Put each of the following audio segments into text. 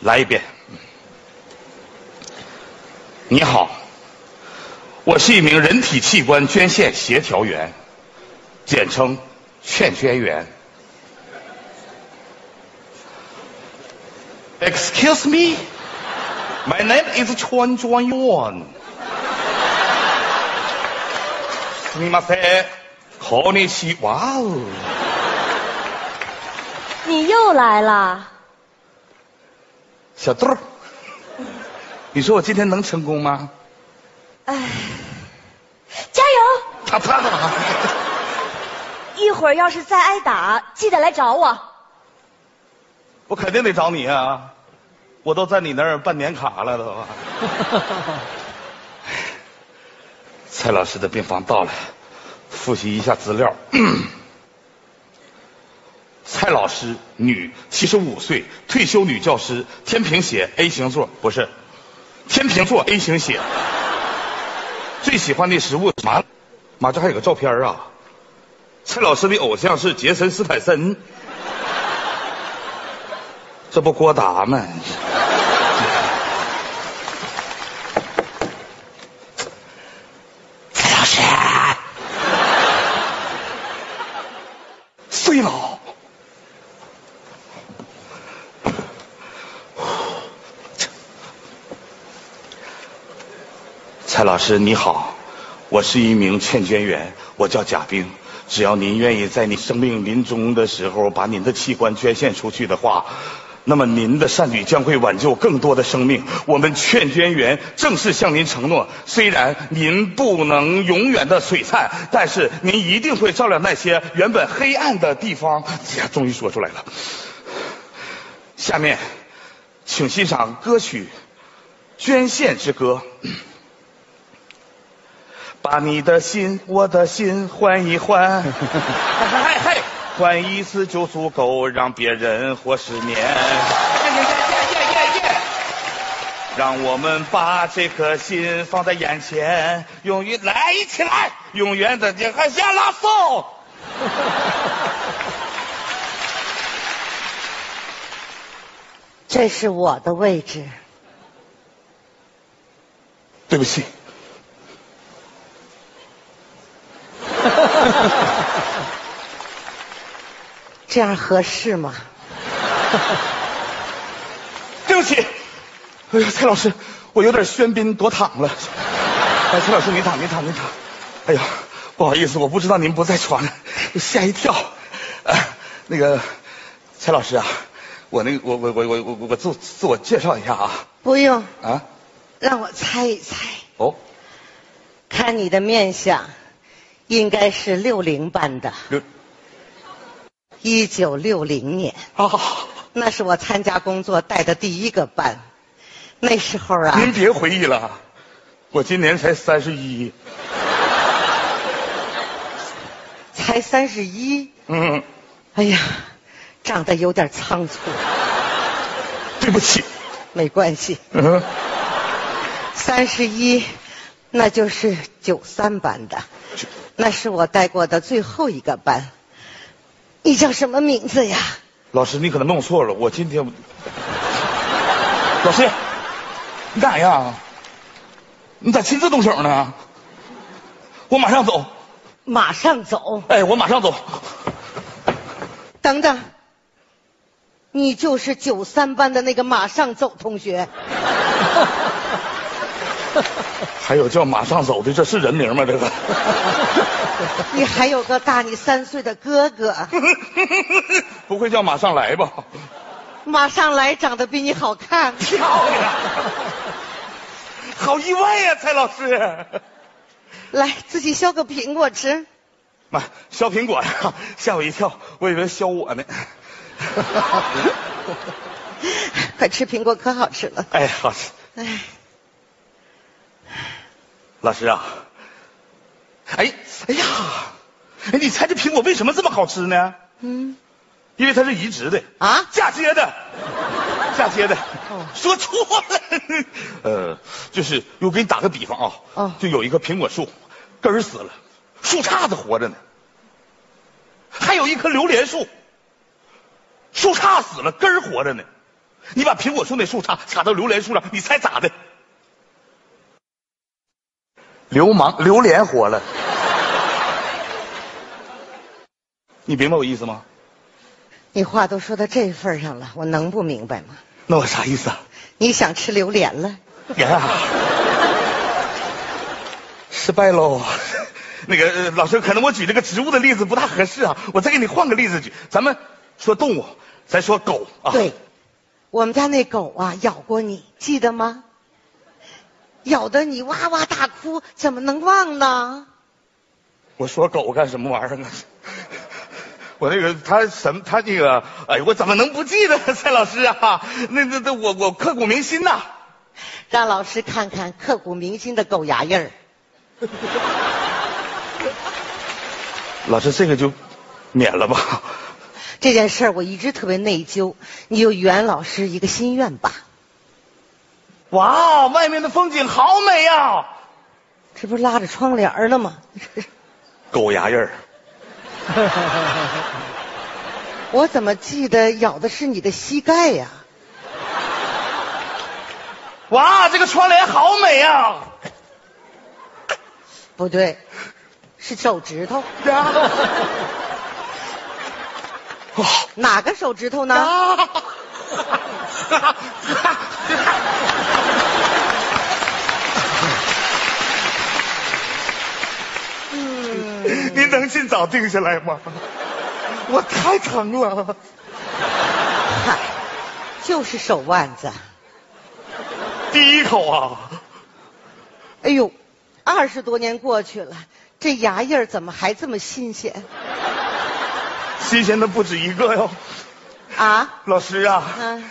来一遍。你好，我是一名人体器官捐献协调员，简称劝捐员。Excuse me, my name is 劝捐员。すみません、こんにちは。你又来了， 小豆儿，你说我今天能成功吗？哎，加油！他他干嘛？一会儿要是再挨打，记得来找我。我肯定得找你啊！我都在你那儿办年卡了都。蔡老师的病房到了，复习一下资料。蔡老师，女，七十五岁，退休女教师，天平血 A 型座，不是，天平座 A 型血。最喜欢的食物妈，妈这还有个照片啊！蔡老师的偶像是杰森斯坦森，这不郭达吗？蔡老师，碎了。蔡老师你好，我是一名劝捐员，我叫贾冰。只要您愿意在你生命临终的时候把您的器官捐献出去的话，那么您的善举将会挽救更多的生命。我们劝捐员正式向您承诺，虽然您不能永远的璀璨，但是您一定会照亮那些原本黑暗的地方。呀，终于说出来了。下面，请欣赏歌曲《捐献之歌》。把你的心，我的心换一换，嗨嗨，换一次就足够让别人活十年。让我们把这颗心放在眼前，永远来一起来，永远的你还下拉松。这是我的位置，对不起，这样合适吗？对不起。哎呀，蔡老师，我有点喧宾夺躺了。哎，蔡老师，您躺，您躺，您躺。哎呀，不好意思，我不知道您不在床上，吓一跳。啊，那个，蔡老师啊，我那个，我我我我我我自自我介绍一下啊。不用，啊，让我猜一猜。哦，看你的面相，应该是六零班的，刘，一九六零年，哦，那是我参加工作带的第一个班。那时候啊，您别回忆了，我今年才三十一。才三十一。嗯，哎呀，长得有点仓促，对不起。没关系。嗯，三十一，那就是九三班的，那是我带过的最后一个班。你叫什么名字呀？老师，你可能弄错了，我今天。老师，你干啥呀？你咋亲自动手呢？我马上走。马上走。哎，我马上走。等等，你就是九三班的那个马上走同学。还有叫马上走的，这是人名吗？这个？你还有个大你三岁的哥哥，不会叫马上来吧？马上来长得比你好看。漂亮，好意外呀、蔡老师。来，自己削个苹果吃。妈，削苹果呀，吓我一跳，我以为削我呢。快吃苹果，可好吃了。哎，好吃。哎，老师啊，哎，哎呀，哎，你猜这苹果为什么这么好吃呢？嗯，因为它是移植的啊？嫁接的，嫁接的。哦。说错了，呃，就是我给你打个比方啊，哦。就有一棵苹果树，根儿死了，树杈子活着呢；还有一棵榴莲树，树杈死了，根儿活着呢；你把苹果树那树杈插到榴莲树上，你猜咋的？流氓榴莲火了，你明白我意思吗？你话都说到这份上了，我能不明白吗？那我啥意思啊？你想吃榴莲了？呀，失败喽。那个、呃老师，可能我举这个植物的例子不大合适啊，我再给你换个例子举。咱们说动物，咱说狗啊。对，我们家那狗啊咬过你，记得吗？咬得你哇哇大哭，怎么能忘呢？我说狗干什么玩意儿呢？我那个他什么他那个，哎呦，我怎么能不记得 蔡老师啊？那那那我我刻骨铭心呐。让老师看看刻骨铭心的狗牙印儿。老师，这个就免了吧。这件事儿我一直特别内疚，你就圆老师一个心愿吧。哇，外面的风景好美呀、这不是拉着窗帘儿呢吗？狗牙印儿，我怎么记得咬的是你的膝盖呀？哇，这个窗帘好美呀、不对，是手指头。哪个手指头呢？啊！嗯，您能尽早定下来吗？我太疼了。嗨，就是手腕子。第一口啊，哎呦，二十多年过去了，这牙印儿怎么还这么新鲜新鲜的不止一个哟。啊？老师啊，嗯，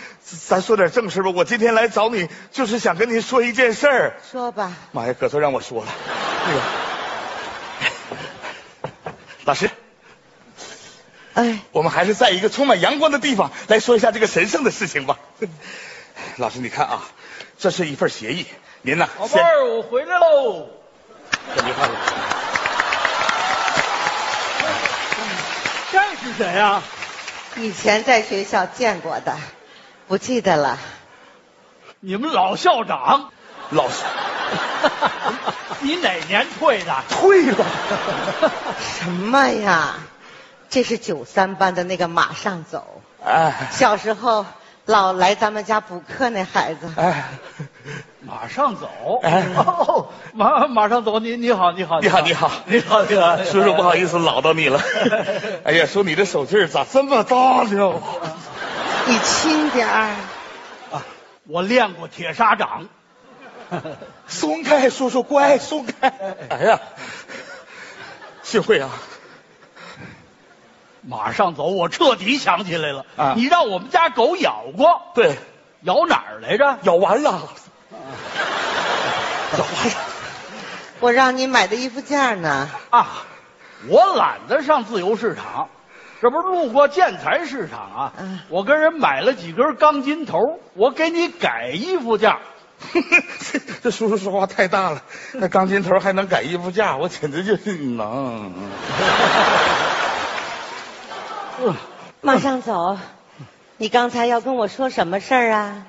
咱说点正事吧。我今天来找你，就是想跟您说一件事儿。说吧。妈呀，可算让我说了。那个，老师，哎，我们还是在一个充满阳光的地方来说一下这个神圣的事情吧。老师，你看啊，这是一份协议，您呢？先宝贝儿，我回来喽。这是谁呀、以前在学校见过的，不记得了。你们老校长，老师 你哪年退的？退了，什么呀？这是九三班的那个马上走，哎小时候老来咱们家补课那孩子。哎，马上走。哎哦，马马上走。你你好，你好，你好你好你好，你好，叔叔不好意思唠叨你了。哎呀，叔你这手劲儿咋这么大呢？你轻点儿。啊，我练过铁砂掌。松开，叔叔乖，松开。哎呀，幸会啊！马上走，我彻底想起来了。啊你让我们家狗咬过，对，咬哪儿来着？咬完了，我让你买的衣服架呢。啊，我懒得上自由市场，这不是路过建材市场啊？嗯我跟人买了几根钢筋头，我给你改衣服架。这叔叔说话太大了，那钢筋头还能改衣服架，我简直就是能。嗯马上走。你刚才要跟我说什么事儿啊？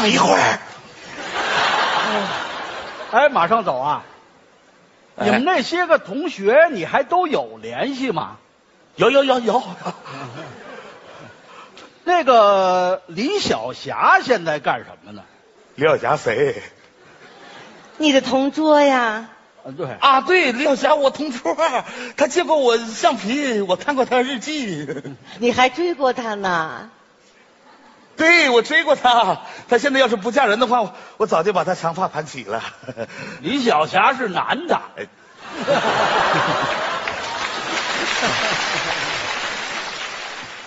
等一会儿，哎，马上走啊！哎你们那些个同学，你还都有联系吗？有有有有，那个李小霞现在干什么呢？李小霞谁？你的同桌呀？啊，对，啊，对，李小霞我同桌，她借过我橡皮，我看过她日记。你还追过他呢？对，我追过她，她现在要是不嫁人的话，我我早就把她长发盘起了。李小霞是男的。哎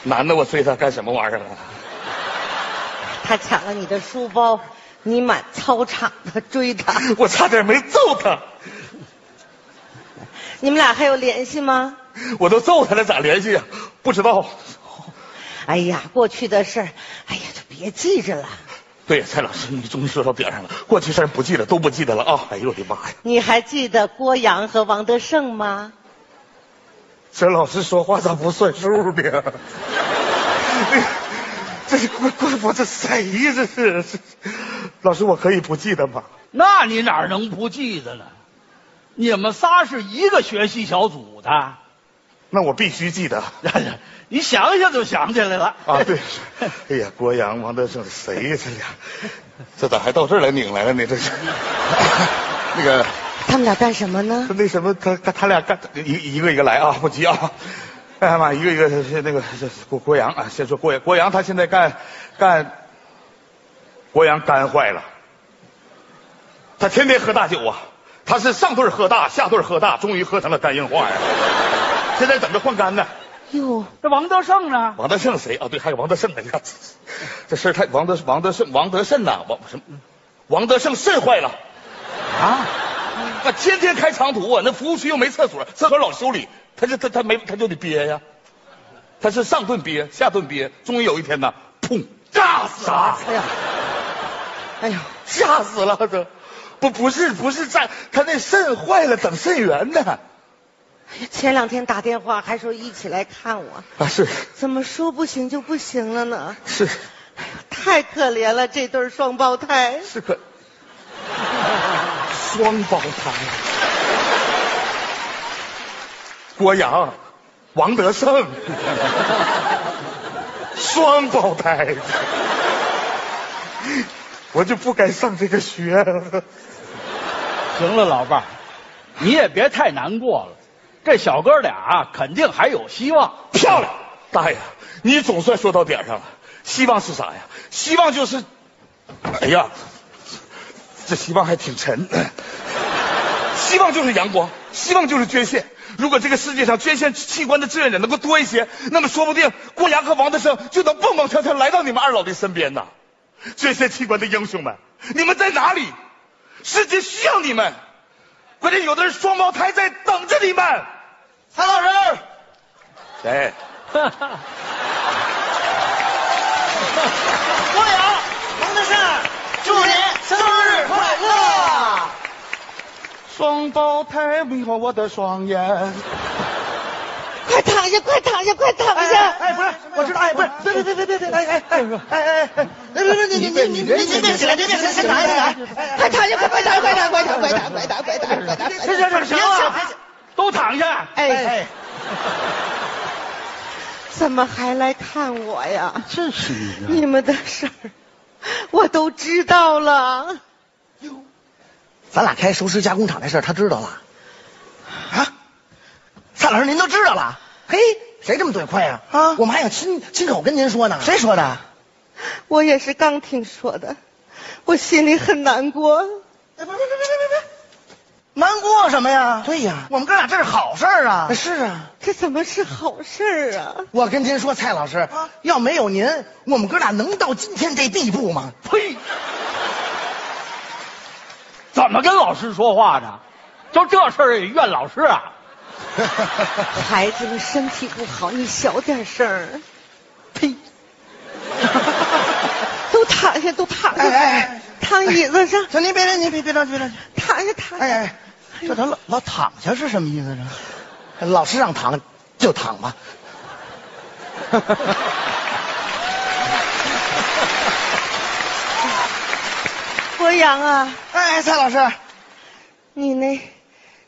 男的我追他干什么玩意儿啊？他抢了你的书包，你满操场的追他。我差点没揍他，你们俩还有联系吗？我都揍他了，咋联系呀？不知道。哎呀，过去的事儿，哎呀，就别记着了。对，蔡老师，你终于说到点上了。过去事儿不记得，都不记得了啊！哎呦我的妈呀！你还记得郭阳和王德胜吗？这老师说话咋不算数呢？那 这是郭郭我这谁呀？这是这老师，我可以不记得吗？那你哪能不记得呢？你们仨是一个学习小组的，那我必须记得 你想想就想起来了啊！对，哎呀，郭阳、王德胜，谁呀？这俩，这咋还到这儿来拧来了呢？这是 那个他们俩干什么呢？那什么，他他他俩干一一个一个来啊，不急啊！哎呀妈，一个一个是那个是郭郭阳啊，先说郭阳，郭阳他现在干干，郭阳肝坏了，他天天喝大酒啊，他是上顿喝大，下顿喝大，终于喝成了肝硬化呀。现在等着换肝呢。哟，那王德胜呢？王德胜谁啊？对，还有王德胜呢。你 看这事儿太王德王德胜王德胜呐，王什么？王德胜肾坏了啊！那天天开长途啊，那服务区又没厕所，厕所老修理，他就他他没他就得憋呀。他是上顿憋，下顿憋，终于有一天呢，砰，炸死了！哎呀，哎呀，吓死了！这不不是不是炸，他那肾坏了，等肾源呢。前两天打电话还说一起来看我，啊是，怎么说不行就不行了呢？是，哎呦太可怜了，这对双胞胎。是可，双胞胎。郭阳，王德胜，双胞胎，我就不该上这个学。行了，老伴儿，你也别太难过了。这小哥俩肯定还有希望。漂亮，大爷，你总算说到点上了。希望是啥呀？希望就是，哎呀，这希望还挺沉。希望就是阳光，希望就是捐献。如果这个世界上捐献器官的志愿者能够多一些，那么说不定郭阳和王德胜就能蹦蹦跳跳来到你们二老的身边呢。捐献器官的英雄们，你们在哪里？世界需要你们。关键有的人双胞胎在等着你们。蔡老师，谁？郭阳，王德胜，祝您生日快乐！双胞胎迷惑我的双眼。快躺下，快躺下，快躺下！哎，不是，我知道，哎，不是，别别别别别别，哎哎哎哎哎哎，别别别，你你你你别起来，你别起来，先躺下，快躺下，快快躺，快躺，快躺，快躺，快躺，快躺，快躺！行行行行了，都躺下。哎，哎，怎么还来看我呀？真是你你们的事儿我都知道了。哟咱俩开熟食加工厂的事儿，他知道了啊？蔡老师，您都知道了？嘿，谁这么嘴快呀？啊，我们还想亲亲口跟您说呢。谁说的？我也是刚听说的，我心里很难过。哎，别别别别别别，难过什么呀？对呀，我们哥俩这是好事儿啊。是啊，这怎么是好事儿啊？我跟您说，蔡老师，要没有您，我们哥俩能到今天这地步吗？呸！怎么跟老师说话呢？就这事儿也怨老师啊？孩子们身体不好，你小点声儿。呸！都躺下，都躺下，哎哎哎躺椅子上，行，您别着急，别别着急，别着急。躺下，躺下。哎哎，这他老老躺下是什么意思呢？老师让躺就躺吧。博洋啊，哎，蔡老师，你那，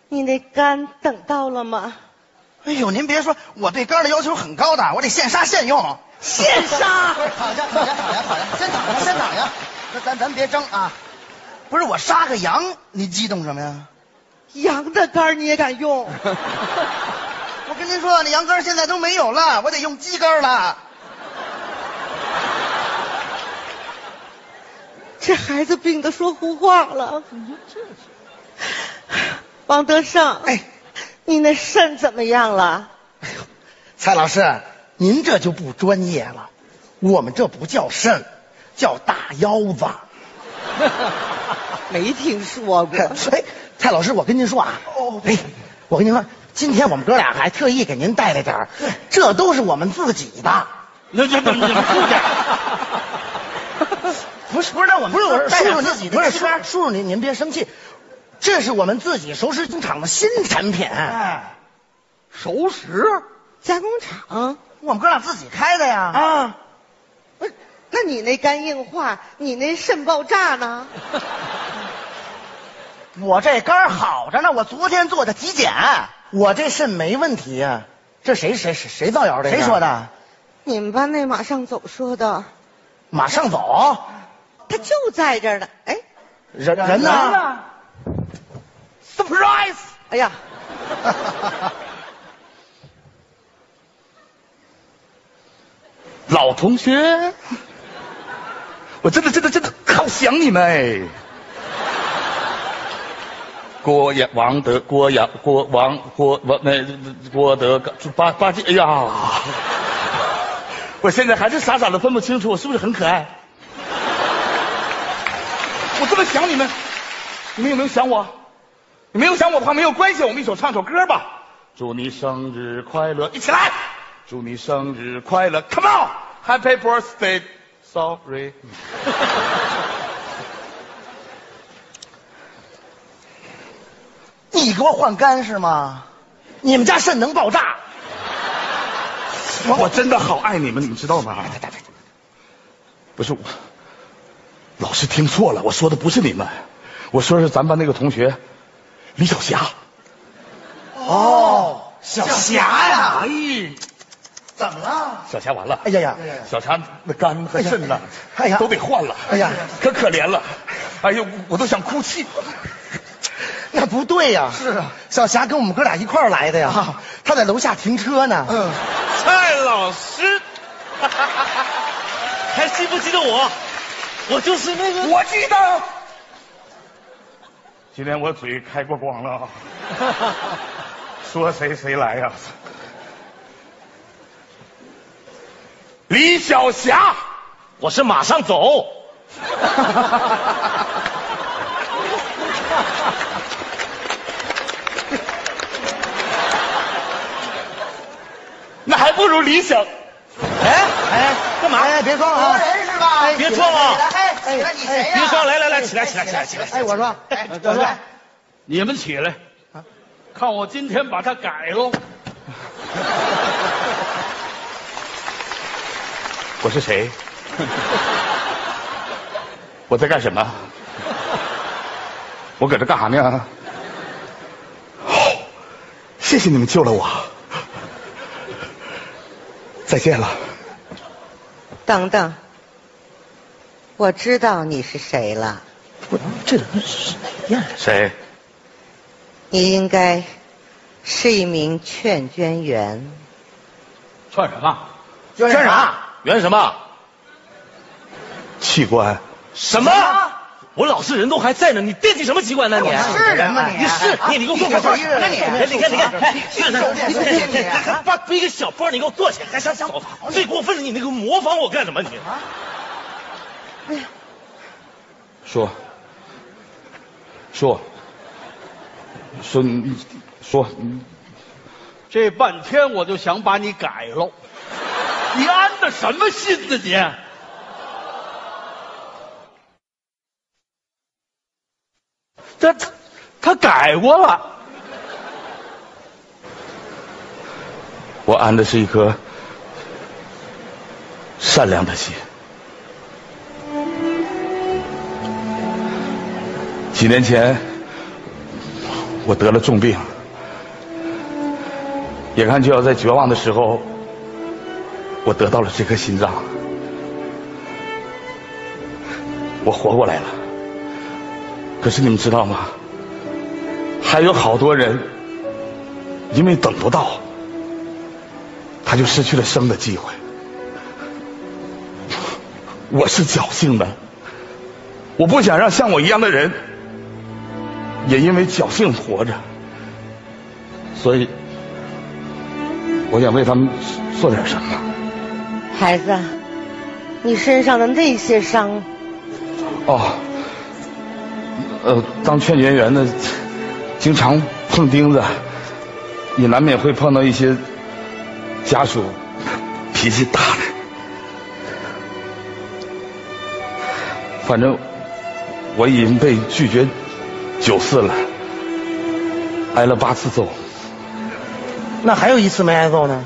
你那肝等到了吗？哎呦，您别说，我对肝的要求很高的，我得现杀现用。现杀！躺下，躺下，躺下，躺下，先躺下，先躺下。那咱咱别争啊！不是我杀个羊，你激动什么呀？羊的肝你也敢用？我跟您说，那羊肝现在都没有了，我得用鸡肝了。这孩子病的说胡话了。王德胜，哎，你那肾怎么样了？哎呦蔡老师，您这就不专业了，我们这不叫肾，叫大腰子。没听说过。哎，蔡老师，我跟您说啊，哦哎，我跟您说，今天我们哥俩还特意给您带了点儿这都是我们自己的。那这怎么出去？不是不是，那我们不是我是带叔叔自己的不是叔叔叔您您别生气，这是我们自己熟食工厂的新产品。哎，熟食？加工厂？我们哥俩自己开的呀。啊，不是，那你那肝硬化，你那肾爆炸呢？我这肝好着呢，我昨天做的体检，我这肾没问题呀。这谁谁谁谁造谣的？谁说的？你们班那马上走说的。马上走？他就在这儿呢。哎，人人呢？Surprise！哎呀，老同学，我真的真的真的好想你们哎。郭阳王德郭阳郭王郭王那郭德八八戒，哎呀！我现在还是傻傻的分不清楚，我是不是很可爱？我这么想你们，你们有没有想我？你没有想我的话没有关系，我们一起唱首歌吧。祝你生日快乐，一起来！祝你生日快乐，Come on，Happy birthday，Sorry。你给我换肝是吗？你们家肾能爆炸？我真的好爱你们，你们知道吗？不是我，老师听错了，我说的不是你们，我说的是咱班那个同学李小霞。哦，小霞呀！哎，怎么了？小霞完了！哎呀呀，小霞那肝和肾呐？哎呀，都得换了！哎呀，可可怜了！哎呦，我都想哭泣。那不对呀！是啊，小霞跟我们哥俩一块儿来的呀，她在楼下停车呢。嗯，蔡老师，还记不记得我？我就是那个。我记得。今天我嘴开过光了，说谁谁来呀？李晓霞，我是马上走。那还不如李想。哎哎，干嘛？呀，别撞了啊！人是吧？别撞了！哎，起来，你谁呀？别撞，来来来，起来起来起来起来！哎，我说，哎，我说，你们起来，看我今天把它改喽。我是谁？我在干什么？我搁这干啥呢？好，谢谢你们救了我。再见了。等等，我知道你是谁了。我这人是哪样？谁？你应该是一名劝捐员。劝什么？捐啥？圆什么？器官？什么？我老实人都还在呢，你惦记什么器官呢？你是人吗你？你是你，你给我坐下。那你，你看你看，哎，是你，还把背个小包，你给我坐起来，还想想最过分的，你那个模仿我干什么？你啊？哎呀，说，说，说你说，这半天我就想把你改喽，你安的什么心呢你？这他他改过了，我安的是一颗善良的心。几年前，我得了重病，眼看就要在绝望的时候，我得到了这颗心脏，我活过来了。可是你们知道吗？还有好多人因为等不到，他就失去了生的机会。我是侥幸的，我不想让像我一样的人也因为侥幸活着，所以我想为他们做点什么。孩子，你身上的那些伤，哦。呃，当劝解员的，经常碰钉子，也难免会碰到一些家属脾气大的。反正我已经被拒绝九次了，挨了八次揍。那还有一次没挨揍呢？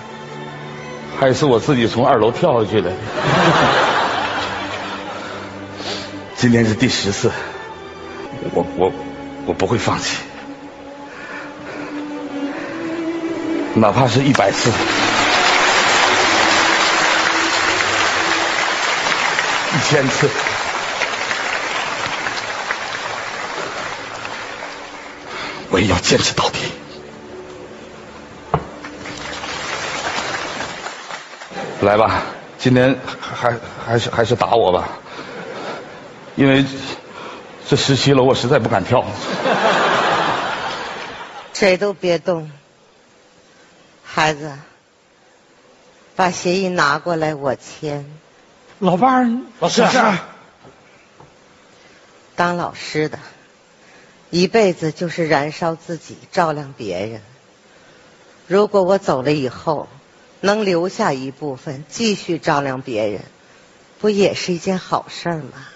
还是我自己从二楼跳下去的。今天是第十次，我我我不会放弃，哪怕是一百次，一千次，我也要坚持到底。来吧，今天还还是还是打我吧。因为这十七楼我实在不敢跳，谁都别动，孩子，把协议拿过来，我签。老伴儿，老师，当老师的，一辈子就是燃烧自己，照亮别人。如果我走了以后，能留下一部分继续照亮别人，不也是一件好事吗？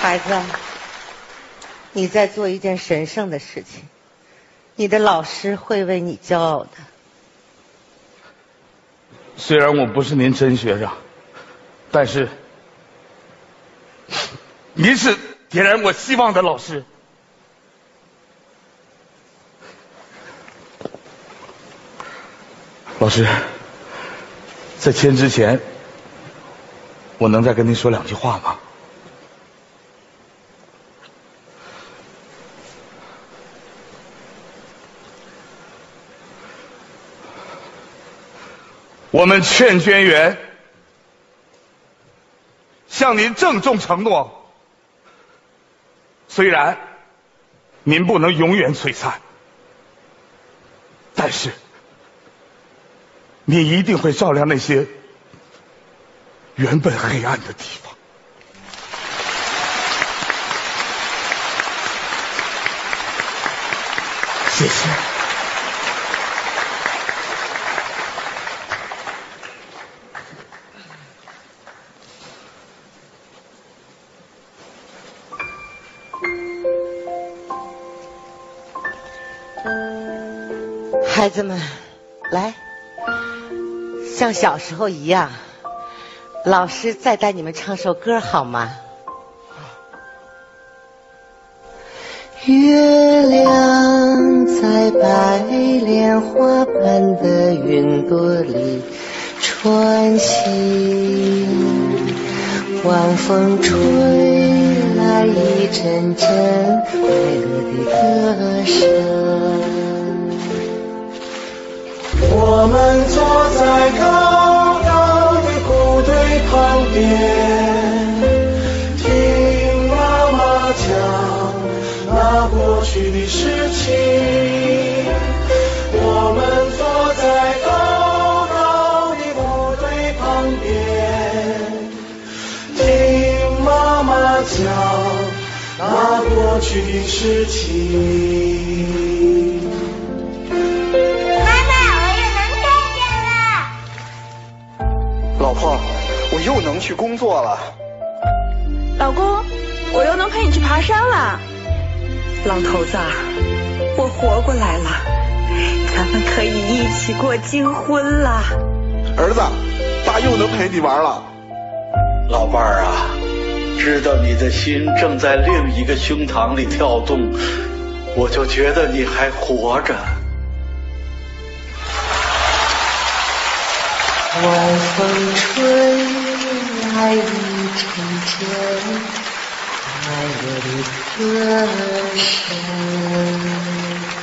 孩子，你在做一件神圣的事情，你的老师会为你骄傲的。虽然我不是您真学生，但是您是点燃我希望的老师。老师，在签之前，我能再跟您说两句话吗？我们劝捐员向您郑重承诺：虽然您不能永远璀璨，但是你一定会照亮那些原本黑暗的地方。谢谢。孩子们，来，像小时候一样，老师再带你们唱首歌好吗？月亮在白莲花般的云朵里穿行，晚风吹来一阵阵快乐的歌声。我们坐在高高的谷堆旁边，听妈妈讲那过去的事情。我们坐在高高的谷堆旁边，听妈妈讲那过去的事情。又能去工作了，老公，我又能陪你去爬山了。老头子，我活过来了，咱们可以一起过金婚了。儿子，爸又能陪你玩了。老伴儿啊，知道你的心正在另一个胸膛里跳动，我就觉得你还活着。晚风吹。爱一阵阵快乐的歌声。